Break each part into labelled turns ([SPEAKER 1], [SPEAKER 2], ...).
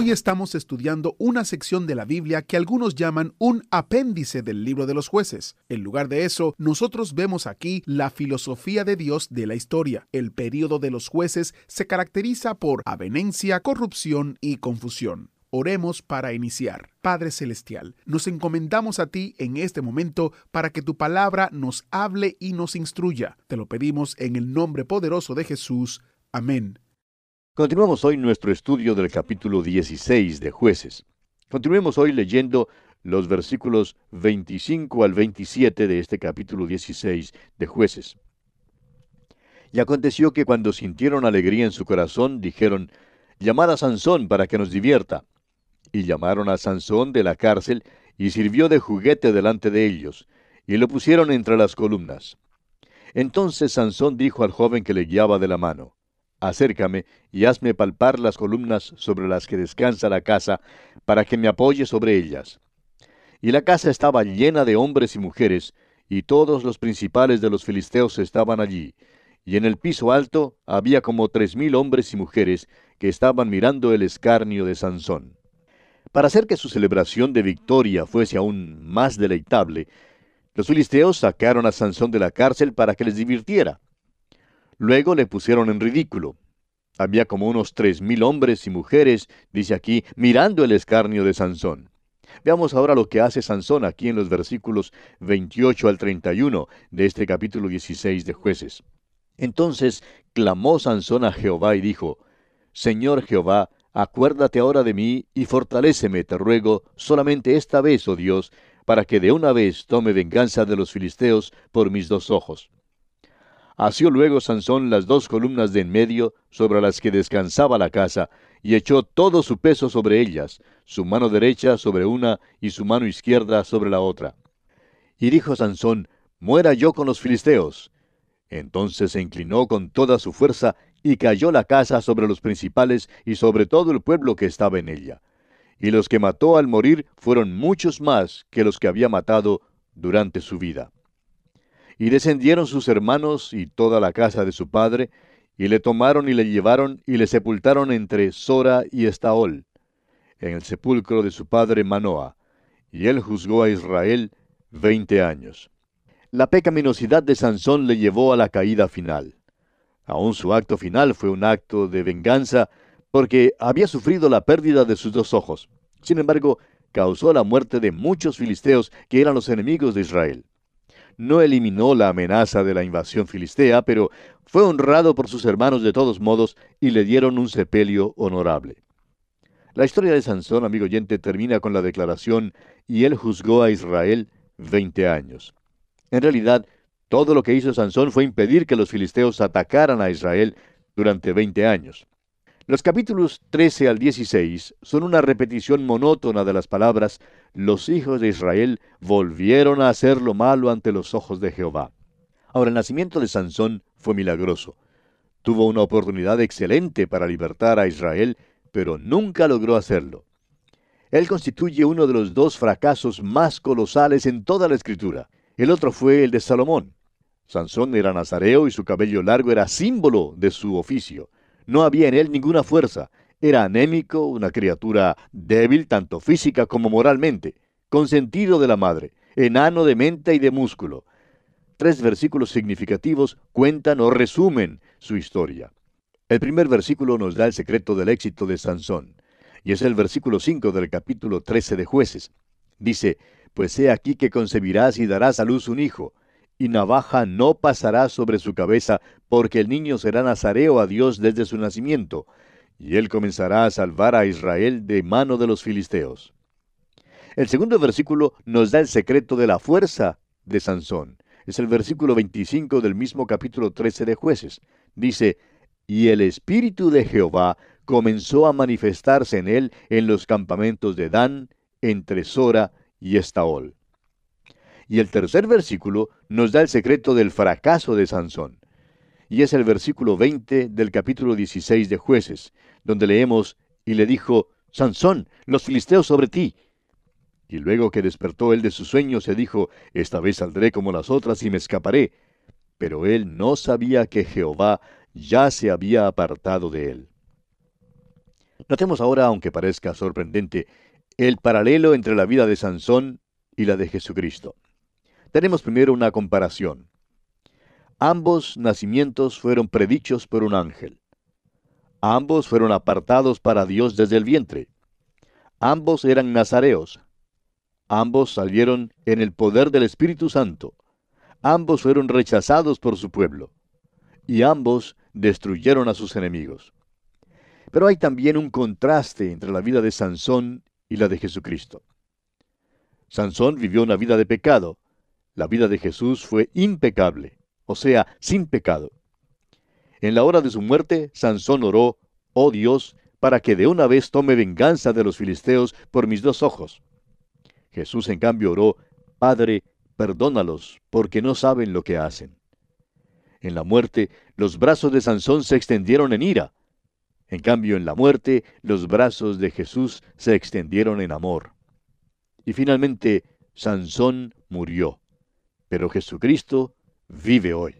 [SPEAKER 1] Hoy estamos estudiando una sección de la Biblia que algunos llaman un apéndice del libro de los jueces. En lugar de eso, nosotros vemos aquí la filosofía de Dios de la historia. El período de los jueces se caracteriza por avenencia, corrupción y confusión. Oremos para iniciar. Padre Celestial, nos encomendamos a ti en este momento para que tu palabra nos hable y nos instruya. Te lo pedimos en el nombre poderoso de Jesús. Amén.
[SPEAKER 2] Continuamos hoy nuestro estudio del capítulo 16 de jueces. Continuemos hoy leyendo los versículos 25 al 27 de este capítulo 16 de jueces. Y aconteció que cuando sintieron alegría en su corazón, dijeron, Llamad a Sansón para que nos divierta. Y llamaron a Sansón de la cárcel, y sirvió de juguete delante de ellos, y lo pusieron entre las columnas. Entonces Sansón dijo al joven que le guiaba de la mano, Acércame y hazme palpar las columnas sobre las que descansa la casa, para que me apoye sobre ellas. Y la casa estaba llena de hombres y mujeres, y todos los principales de los filisteos estaban allí, y en el piso alto había como tres mil hombres y mujeres que estaban mirando el escarnio de Sansón. Para hacer que su celebración de victoria fuese aún más deleitable, los filisteos sacaron a Sansón de la cárcel para que les divirtiera. Luego le pusieron en ridículo. Había como unos tres mil hombres y mujeres, dice aquí, mirando el escarnio de Sansón. Veamos ahora lo que hace Sansón aquí en los versículos 28 al 31 de este capítulo 16 de jueces. Entonces clamó Sansón a Jehová y dijo, Señor Jehová, acuérdate ahora de mí y fortaléceme, te ruego, solamente esta vez, oh Dios, para que de una vez tome venganza de los filisteos por mis dos ojos. Asió luego Sansón las dos columnas de en medio sobre las que descansaba la casa, y echó todo su peso sobre ellas, su mano derecha sobre una y su mano izquierda sobre la otra. Y dijo Sansón, Muera yo con los filisteos. Entonces se inclinó con toda su fuerza y cayó la casa sobre los principales y sobre todo el pueblo que estaba en ella. Y los que mató al morir fueron muchos más que los que había matado durante su vida. Y descendieron sus hermanos y toda la casa de su padre, y le tomaron y le llevaron y le sepultaron entre Sora y Estaol, en el sepulcro de su padre Manoa. Y él juzgó a Israel veinte años. La pecaminosidad de Sansón le llevó a la caída final. Aún su acto final fue un acto de venganza porque había sufrido la pérdida de sus dos ojos. Sin embargo, causó la muerte de muchos filisteos que eran los enemigos de Israel no eliminó la amenaza de la invasión filistea, pero fue honrado por sus hermanos de todos modos y le dieron un sepelio honorable. La historia de Sansón, amigo oyente, termina con la declaración, y él juzgó a Israel veinte años. En realidad, todo lo que hizo Sansón fue impedir que los filisteos atacaran a Israel durante veinte años. Los capítulos 13 al 16 son una repetición monótona de las palabras, los hijos de Israel volvieron a hacer lo malo ante los ojos de Jehová. Ahora, el nacimiento de Sansón fue milagroso. Tuvo una oportunidad excelente para libertar a Israel, pero nunca logró hacerlo. Él constituye uno de los dos fracasos más colosales en toda la escritura. El otro fue el de Salomón. Sansón era nazareo y su cabello largo era símbolo de su oficio. No había en él ninguna fuerza. Era anémico, una criatura débil tanto física como moralmente, consentido de la madre, enano de mente y de músculo. Tres versículos significativos cuentan o resumen su historia. El primer versículo nos da el secreto del éxito de Sansón, y es el versículo 5 del capítulo 13 de jueces. Dice, Pues he aquí que concebirás y darás a luz un hijo, y navaja no pasará sobre su cabeza, porque el niño será nazareo a Dios desde su nacimiento, y él comenzará a salvar a Israel de mano de los filisteos. El segundo versículo nos da el secreto de la fuerza de Sansón. Es el versículo 25 del mismo capítulo 13 de jueces. Dice, y el espíritu de Jehová comenzó a manifestarse en él en los campamentos de Dan, entre Sora y Estaol. Y el tercer versículo nos da el secreto del fracaso de Sansón. Y es el versículo 20 del capítulo 16 de jueces, donde leemos, y le dijo, Sansón, los filisteos sobre ti. Y luego que despertó él de su sueño, se dijo, Esta vez saldré como las otras y me escaparé. Pero él no sabía que Jehová ya se había apartado de él. Notemos ahora, aunque parezca sorprendente, el paralelo entre la vida de Sansón y la de Jesucristo. Tenemos primero una comparación. Ambos nacimientos fueron predichos por un ángel. Ambos fueron apartados para Dios desde el vientre. Ambos eran nazareos. Ambos salieron en el poder del Espíritu Santo. Ambos fueron rechazados por su pueblo. Y ambos destruyeron a sus enemigos. Pero hay también un contraste entre la vida de Sansón y la de Jesucristo. Sansón vivió una vida de pecado. La vida de Jesús fue impecable, o sea, sin pecado. En la hora de su muerte, Sansón oró, oh Dios, para que de una vez tome venganza de los filisteos por mis dos ojos. Jesús en cambio oró, Padre, perdónalos, porque no saben lo que hacen. En la muerte, los brazos de Sansón se extendieron en ira. En cambio, en la muerte, los brazos de Jesús se extendieron en amor. Y finalmente, Sansón murió. Pero Jesucristo vive hoy.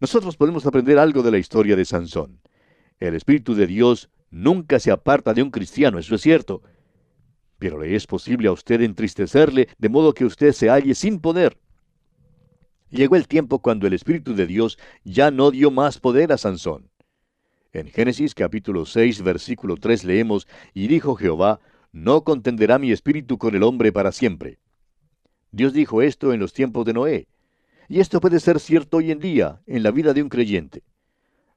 [SPEAKER 2] Nosotros podemos aprender algo de la historia de Sansón. El Espíritu de Dios nunca se aparta de un cristiano, eso es cierto. Pero le es posible a usted entristecerle de modo que usted se halle sin poder. Llegó el tiempo cuando el Espíritu de Dios ya no dio más poder a Sansón. En Génesis capítulo 6 versículo 3 leemos, y dijo Jehová, no contenderá mi espíritu con el hombre para siempre. Dios dijo esto en los tiempos de Noé. Y esto puede ser cierto hoy en día, en la vida de un creyente.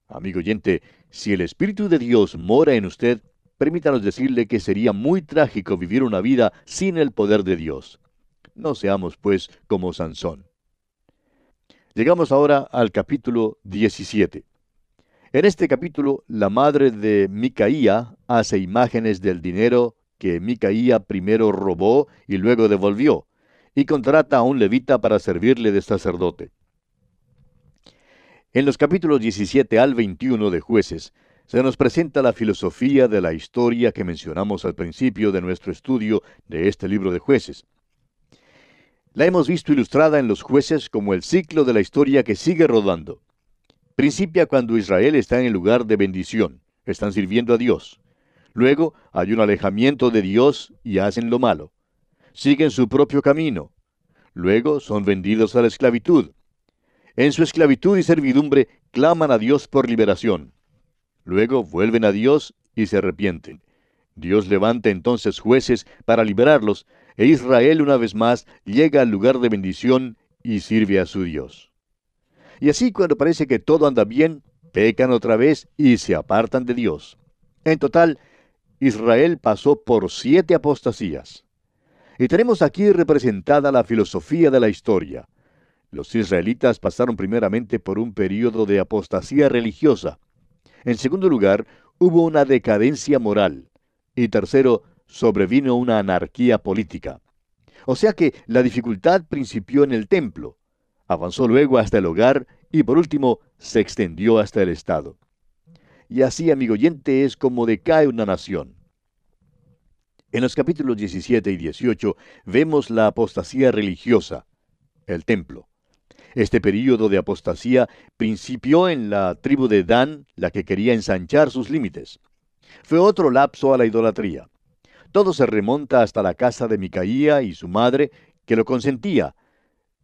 [SPEAKER 2] Amigo oyente, si el Espíritu de Dios mora en usted, permítanos decirle que sería muy trágico vivir una vida sin el poder de Dios. No seamos, pues, como Sansón. Llegamos ahora al capítulo 17. En este capítulo, la madre de Micaía hace imágenes del dinero que Micaía primero robó y luego devolvió, y contrata a un levita para servirle de sacerdote. En los capítulos 17 al 21 de jueces, se nos presenta la filosofía de la historia que mencionamos al principio de nuestro estudio de este libro de jueces. La hemos visto ilustrada en los jueces como el ciclo de la historia que sigue rodando. Principia cuando Israel está en el lugar de bendición, están sirviendo a Dios. Luego hay un alejamiento de Dios y hacen lo malo. Siguen su propio camino. Luego son vendidos a la esclavitud. En su esclavitud y servidumbre claman a Dios por liberación. Luego vuelven a Dios y se arrepienten. Dios levanta entonces jueces para liberarlos, e Israel una vez más llega al lugar de bendición y sirve a su Dios. Y así cuando parece que todo anda bien, pecan otra vez y se apartan de Dios. En total, Israel pasó por siete apostasías. Y tenemos aquí representada la filosofía de la historia. Los israelitas pasaron primeramente por un periodo de apostasía religiosa. En segundo lugar, hubo una decadencia moral. Y tercero, sobrevino una anarquía política. O sea que la dificultad principió en el templo, avanzó luego hasta el hogar y por último se extendió hasta el Estado. Y así, amigo oyente, es como decae una nación. En los capítulos 17 y 18 vemos la apostasía religiosa, el templo. Este período de apostasía principió en la tribu de Dan, la que quería ensanchar sus límites. Fue otro lapso a la idolatría. Todo se remonta hasta la casa de Micaía y su madre, que lo consentía.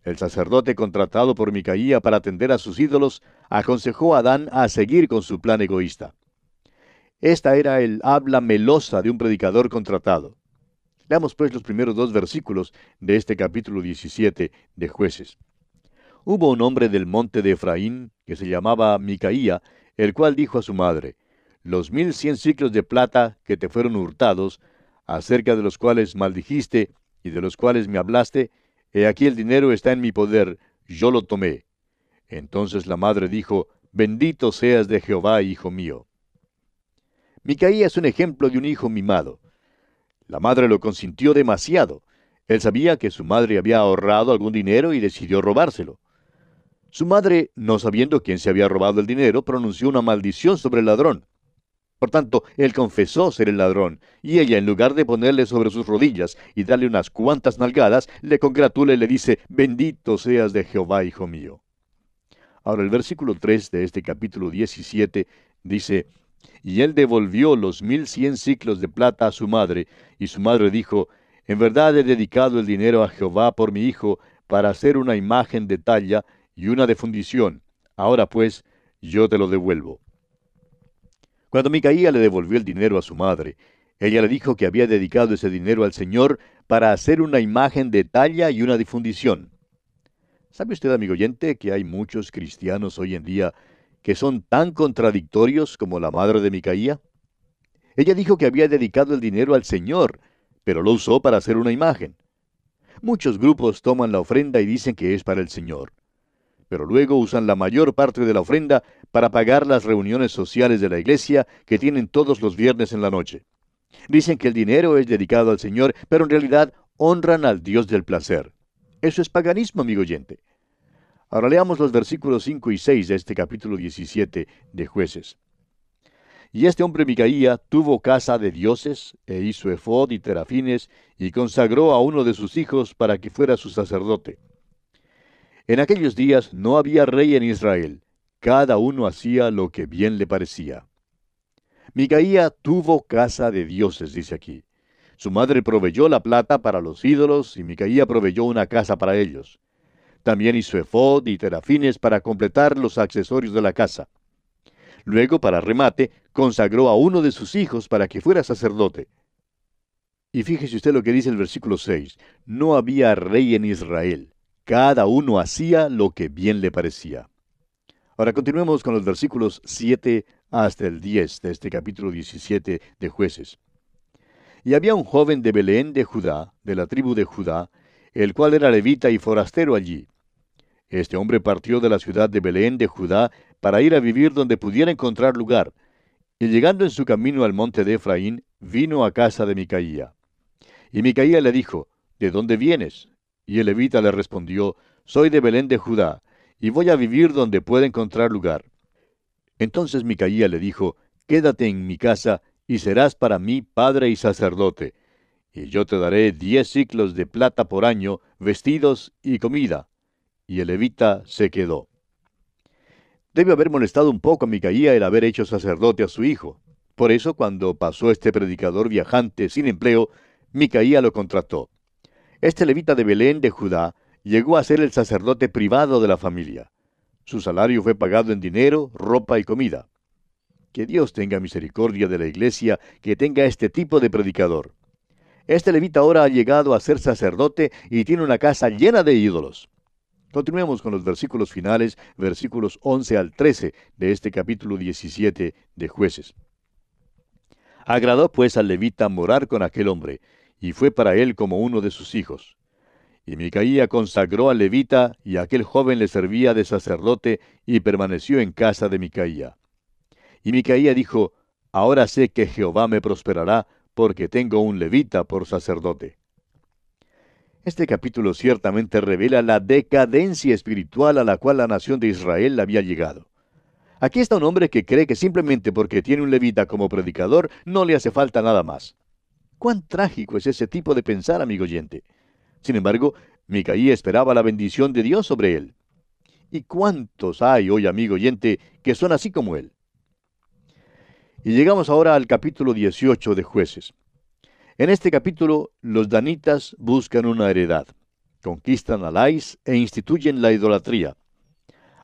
[SPEAKER 2] El sacerdote contratado por Micaía para atender a sus ídolos aconsejó a Adán a seguir con su plan egoísta. Esta era el habla melosa de un predicador contratado. Leamos pues los primeros dos versículos de este capítulo 17 de jueces. Hubo un hombre del monte de Efraín, que se llamaba Micaía, el cual dijo a su madre, Los mil cien ciclos de plata que te fueron hurtados, acerca de los cuales maldijiste y de los cuales me hablaste, he aquí el dinero está en mi poder, yo lo tomé. Entonces la madre dijo, Bendito seas de Jehová, hijo mío. Micaía es un ejemplo de un hijo mimado. La madre lo consintió demasiado. Él sabía que su madre había ahorrado algún dinero y decidió robárselo. Su madre, no sabiendo quién se había robado el dinero, pronunció una maldición sobre el ladrón. Por tanto, él confesó ser el ladrón, y ella, en lugar de ponerle sobre sus rodillas y darle unas cuantas nalgadas, le congratula y le dice, bendito seas de Jehová, hijo mío. Ahora el versículo 3 de este capítulo 17 dice, y él devolvió los mil cien ciclos de plata a su madre, y su madre dijo, en verdad he dedicado el dinero a Jehová por mi hijo, para hacer una imagen de talla y una de fundición. Ahora pues, yo te lo devuelvo. Cuando Micaía le devolvió el dinero a su madre, ella le dijo que había dedicado ese dinero al Señor para hacer una imagen de talla y una difundición. ¿Sabe usted, amigo oyente, que hay muchos cristianos hoy en día que son tan contradictorios como la madre de Micaía? Ella dijo que había dedicado el dinero al Señor, pero lo usó para hacer una imagen. Muchos grupos toman la ofrenda y dicen que es para el Señor pero luego usan la mayor parte de la ofrenda para pagar las reuniones sociales de la iglesia que tienen todos los viernes en la noche. Dicen que el dinero es dedicado al Señor, pero en realidad honran al Dios del placer. Eso es paganismo, amigo oyente. Ahora leamos los versículos 5 y 6 de este capítulo 17 de jueces. Y este hombre Micaía tuvo casa de dioses, e hizo efod y terafines, y consagró a uno de sus hijos para que fuera su sacerdote. En aquellos días no había rey en Israel, cada uno hacía lo que bien le parecía. Micaía tuvo casa de dioses, dice aquí. Su madre proveyó la plata para los ídolos y Micaía proveyó una casa para ellos. También hizo efod y terafines para completar los accesorios de la casa. Luego, para remate, consagró a uno de sus hijos para que fuera sacerdote. Y fíjese usted lo que dice el versículo 6. No había rey en Israel. Cada uno hacía lo que bien le parecía. Ahora continuemos con los versículos 7 hasta el 10 de este capítulo 17 de jueces. Y había un joven de Belén de Judá, de la tribu de Judá, el cual era levita y forastero allí. Este hombre partió de la ciudad de Belén de Judá para ir a vivir donde pudiera encontrar lugar, y llegando en su camino al monte de Efraín, vino a casa de Micaía. Y Micaía le dijo, ¿De dónde vienes? Y el levita le respondió, Soy de Belén de Judá, y voy a vivir donde pueda encontrar lugar. Entonces Micaía le dijo, Quédate en mi casa, y serás para mí padre y sacerdote, y yo te daré diez ciclos de plata por año, vestidos y comida. Y el levita se quedó. Debe haber molestado un poco a Micaía el haber hecho sacerdote a su hijo. Por eso, cuando pasó este predicador viajante sin empleo, Micaía lo contrató. Este levita de Belén de Judá llegó a ser el sacerdote privado de la familia. Su salario fue pagado en dinero, ropa y comida. Que Dios tenga misericordia de la iglesia que tenga este tipo de predicador. Este levita ahora ha llegado a ser sacerdote y tiene una casa llena de ídolos. Continuemos con los versículos finales, versículos 11 al 13 de este capítulo 17 de jueces. Agradó pues al levita morar con aquel hombre, y fue para él como uno de sus hijos. Y Micaía consagró al levita, y aquel joven le servía de sacerdote, y permaneció en casa de Micaía. Y Micaía dijo, Ahora sé que Jehová me prosperará, porque tengo un levita por sacerdote. Este capítulo ciertamente revela la decadencia espiritual a la cual la nación de Israel había llegado. Aquí está un hombre que cree que simplemente porque tiene un levita como predicador no le hace falta nada más. Cuán trágico es ese tipo de pensar, amigo oyente. Sin embargo, Micaía esperaba la bendición de Dios sobre él. ¿Y cuántos hay hoy, amigo oyente, que son así como él? Y llegamos ahora al capítulo 18 de jueces. En este capítulo, los danitas buscan una heredad, conquistan a Lais e instituyen la idolatría.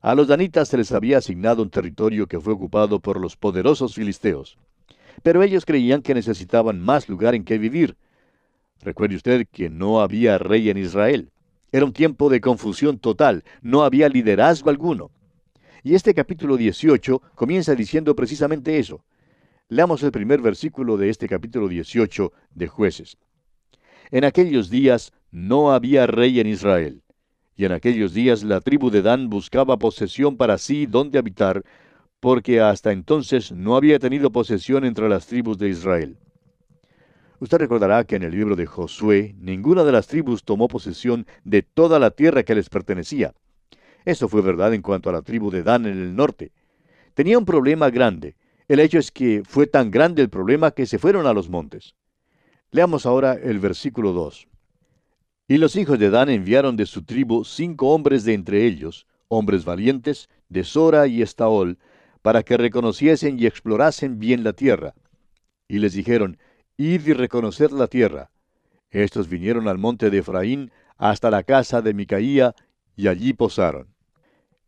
[SPEAKER 2] A los danitas se les había asignado un territorio que fue ocupado por los poderosos filisteos pero ellos creían que necesitaban más lugar en que vivir. Recuerde usted que no había rey en Israel. Era un tiempo de confusión total, no había liderazgo alguno. Y este capítulo 18 comienza diciendo precisamente eso. Leamos el primer versículo de este capítulo 18 de jueces. En aquellos días no había rey en Israel, y en aquellos días la tribu de Dan buscaba posesión para sí donde habitar, porque hasta entonces no había tenido posesión entre las tribus de Israel. Usted recordará que en el libro de Josué ninguna de las tribus tomó posesión de toda la tierra que les pertenecía. Eso fue verdad en cuanto a la tribu de Dan en el norte. Tenía un problema grande. El hecho es que fue tan grande el problema que se fueron a los montes. Leamos ahora el versículo 2. Y los hijos de Dan enviaron de su tribu cinco hombres de entre ellos, hombres valientes, de Sora y Estaol, para que reconociesen y explorasen bien la tierra. Y les dijeron, Id y reconocer la tierra. Estos vinieron al monte de Efraín hasta la casa de Micaía y allí posaron.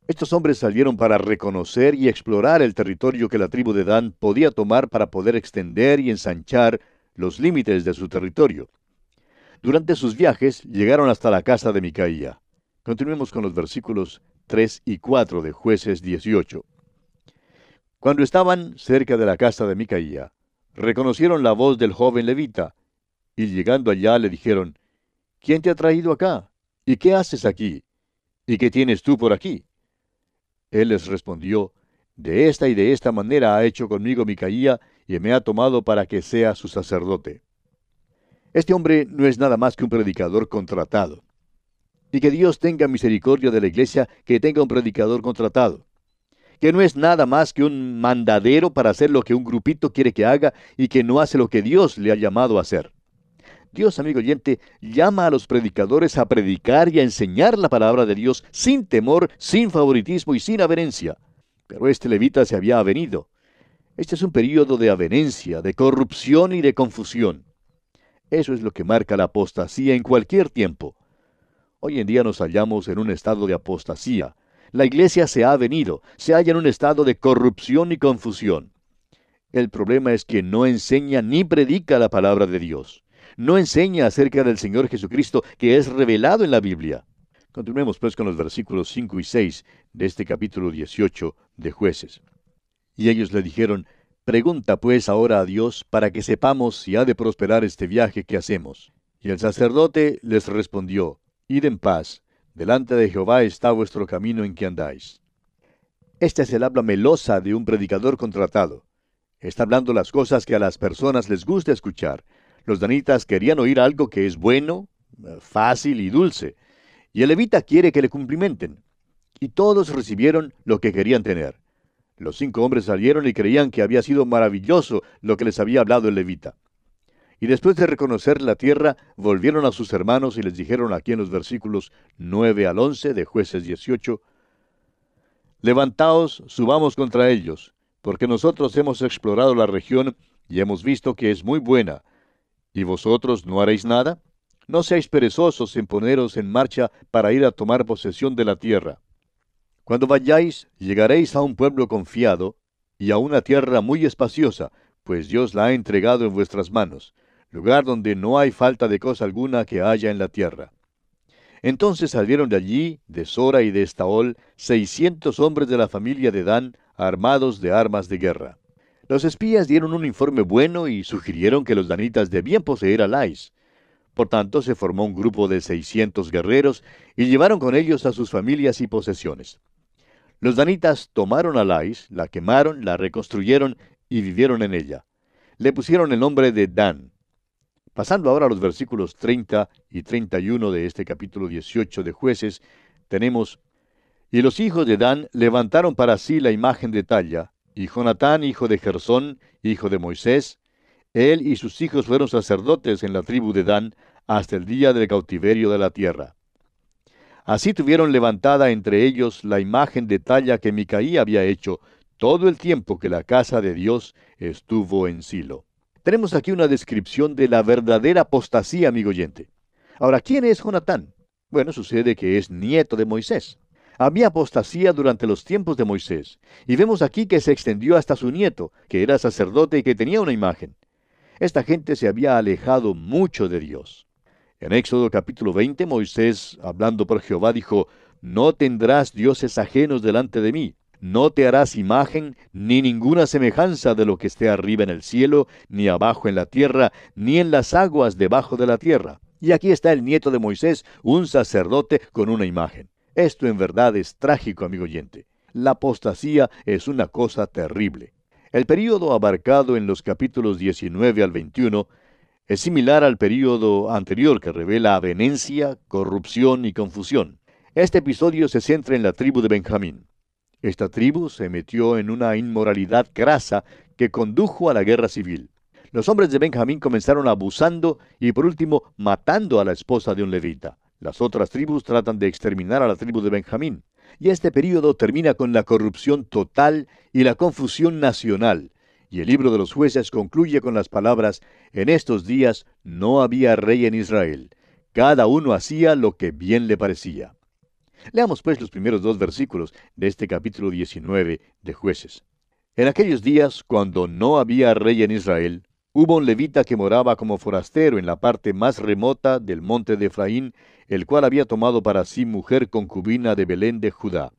[SPEAKER 2] Estos hombres salieron para reconocer y explorar el territorio que la tribu de Dan podía tomar para poder extender y ensanchar los límites de su territorio. Durante sus viajes llegaron hasta la casa de Micaía. Continuemos con los versículos 3 y 4 de jueces 18. Cuando estaban cerca de la casa de Micaía, reconocieron la voz del joven levita, y llegando allá le dijeron, ¿Quién te ha traído acá? ¿Y qué haces aquí? ¿Y qué tienes tú por aquí? Él les respondió, De esta y de esta manera ha hecho conmigo Micaía, y me ha tomado para que sea su sacerdote. Este hombre no es nada más que un predicador contratado. Y que Dios tenga misericordia de la iglesia que tenga un predicador contratado que no es nada más que un mandadero para hacer lo que un grupito quiere que haga y que no hace lo que Dios le ha llamado a hacer. Dios, amigo oyente, llama a los predicadores a predicar y a enseñar la palabra de Dios sin temor, sin favoritismo y sin avenencia. Pero este levita se había avenido. Este es un período de avenencia, de corrupción y de confusión. Eso es lo que marca la apostasía en cualquier tiempo. Hoy en día nos hallamos en un estado de apostasía, la iglesia se ha venido, se halla en un estado de corrupción y confusión. El problema es que no enseña ni predica la palabra de Dios. No enseña acerca del Señor Jesucristo que es revelado en la Biblia. Continuemos pues con los versículos 5 y 6 de este capítulo 18 de jueces. Y ellos le dijeron, Pregunta pues ahora a Dios para que sepamos si ha de prosperar este viaje que hacemos. Y el sacerdote les respondió, Id en paz, Delante de Jehová está vuestro camino en que andáis. Esta es el habla melosa de un predicador contratado. Está hablando las cosas que a las personas les gusta escuchar. Los danitas querían oír algo que es bueno, fácil y dulce. Y el levita quiere que le cumplimenten. Y todos recibieron lo que querían tener. Los cinco hombres salieron y creían que había sido maravilloso lo que les había hablado el levita. Y después de reconocer la tierra, volvieron a sus hermanos y les dijeron aquí en los versículos 9 al 11 de jueces 18, Levantaos, subamos contra ellos, porque nosotros hemos explorado la región y hemos visto que es muy buena. ¿Y vosotros no haréis nada? No seáis perezosos en poneros en marcha para ir a tomar posesión de la tierra. Cuando vayáis, llegaréis a un pueblo confiado y a una tierra muy espaciosa, pues Dios la ha entregado en vuestras manos lugar donde no hay falta de cosa alguna que haya en la tierra. Entonces salieron de allí, de Sora y de Estaol, seiscientos hombres de la familia de Dan, armados de armas de guerra. Los espías dieron un informe bueno y sugirieron que los danitas debían poseer a Lais. Por tanto, se formó un grupo de seiscientos guerreros y llevaron con ellos a sus familias y posesiones. Los danitas tomaron a Lais, la quemaron, la reconstruyeron y vivieron en ella. Le pusieron el nombre de Dan. Pasando ahora a los versículos 30 y 31 de este capítulo 18 de jueces, tenemos, Y los hijos de Dan levantaron para sí la imagen de talla, y Jonatán, hijo de Gersón, hijo de Moisés, él y sus hijos fueron sacerdotes en la tribu de Dan hasta el día del cautiverio de la tierra. Así tuvieron levantada entre ellos la imagen de talla que Micaía había hecho todo el tiempo que la casa de Dios estuvo en Silo. Tenemos aquí una descripción de la verdadera apostasía, amigo oyente. Ahora, ¿quién es Jonatán? Bueno, sucede que es nieto de Moisés. Había apostasía durante los tiempos de Moisés, y vemos aquí que se extendió hasta su nieto, que era sacerdote y que tenía una imagen. Esta gente se había alejado mucho de Dios. En Éxodo capítulo 20, Moisés, hablando por Jehová, dijo, No tendrás dioses ajenos delante de mí. No te harás imagen ni ninguna semejanza de lo que esté arriba en el cielo, ni abajo en la tierra, ni en las aguas debajo de la tierra. Y aquí está el nieto de Moisés, un sacerdote con una imagen. Esto en verdad es trágico, amigo oyente. La apostasía es una cosa terrible. El período abarcado en los capítulos 19 al 21 es similar al período anterior que revela avenencia, corrupción y confusión. Este episodio se centra en la tribu de Benjamín. Esta tribu se metió en una inmoralidad grasa que condujo a la guerra civil. Los hombres de Benjamín comenzaron abusando y por último matando a la esposa de un levita. Las otras tribus tratan de exterminar a la tribu de Benjamín. Y este período termina con la corrupción total y la confusión nacional, y el libro de los jueces concluye con las palabras, En estos días no había rey en Israel. Cada uno hacía lo que bien le parecía. Leamos pues los primeros dos versículos de este capítulo 19 de jueces. En aquellos días, cuando no había rey en Israel, hubo un levita que moraba como forastero en la parte más remota del monte de Efraín, el cual había tomado para sí mujer concubina de Belén de Judá.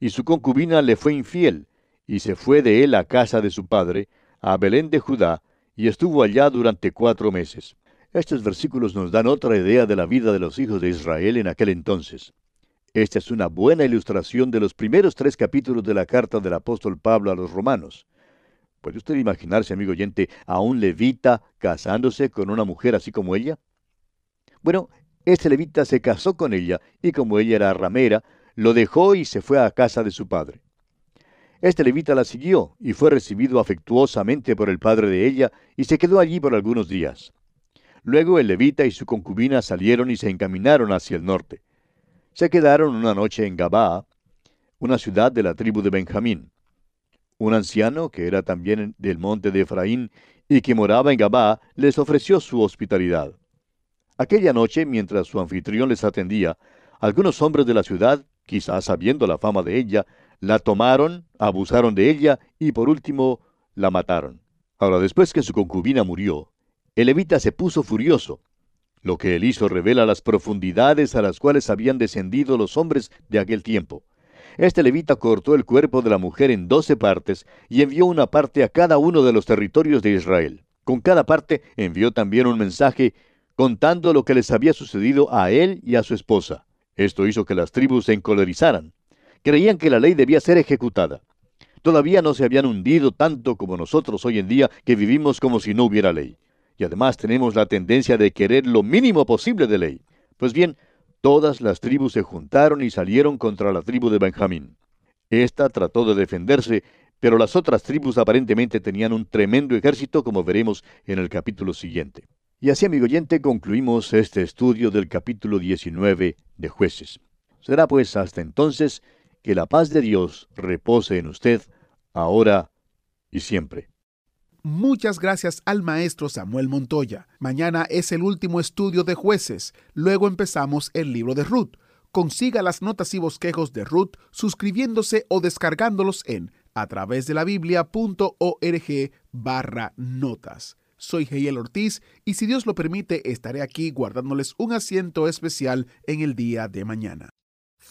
[SPEAKER 2] Y su concubina le fue infiel, y se fue de él a casa de su padre, a Belén de Judá, y estuvo allá durante cuatro meses. Estos versículos nos dan otra idea de la vida de los hijos de Israel en aquel entonces. Esta es una buena ilustración de los primeros tres capítulos de la carta del apóstol Pablo a los romanos. ¿Puede usted imaginarse, amigo oyente, a un levita casándose con una mujer así como ella? Bueno, este levita se casó con ella y como ella era ramera, lo dejó y se fue a casa de su padre. Este levita la siguió y fue recibido afectuosamente por el padre de ella y se quedó allí por algunos días. Luego el levita y su concubina salieron y se encaminaron hacia el norte. Se quedaron una noche en Gabaa, una ciudad de la tribu de Benjamín. Un anciano, que era también del monte de Efraín y que moraba en Gabaa, les ofreció su hospitalidad. Aquella noche, mientras su anfitrión les atendía, algunos hombres de la ciudad, quizás sabiendo la fama de ella, la tomaron, abusaron de ella y por último la mataron. Ahora, después que su concubina murió, el levita se puso furioso. Lo que él hizo revela las profundidades a las cuales habían descendido los hombres de aquel tiempo. Este levita cortó el cuerpo de la mujer en doce partes y envió una parte a cada uno de los territorios de Israel. Con cada parte envió también un mensaje contando lo que les había sucedido a él y a su esposa. Esto hizo que las tribus se encolerizaran creían que la ley debía ser ejecutada. Todavía no se habían hundido tanto como nosotros hoy en día que vivimos como si no hubiera ley. Y además tenemos la tendencia de querer lo mínimo posible de ley. Pues bien, todas las tribus se juntaron y salieron contra la tribu de Benjamín. Esta trató de defenderse, pero las otras tribus aparentemente tenían un tremendo ejército, como veremos en el capítulo siguiente. Y así, amigo oyente, concluimos este estudio del capítulo 19 de jueces. Será pues hasta entonces que la paz de Dios repose en usted, ahora y siempre.
[SPEAKER 1] Muchas gracias al maestro Samuel Montoya. Mañana es el último estudio de jueces. Luego empezamos el libro de Ruth. Consiga las notas y bosquejos de Ruth suscribiéndose o descargándolos en a través de la biblia.org barra notas. Soy Heiel Ortiz y si Dios lo permite estaré aquí guardándoles un asiento especial en el día de mañana.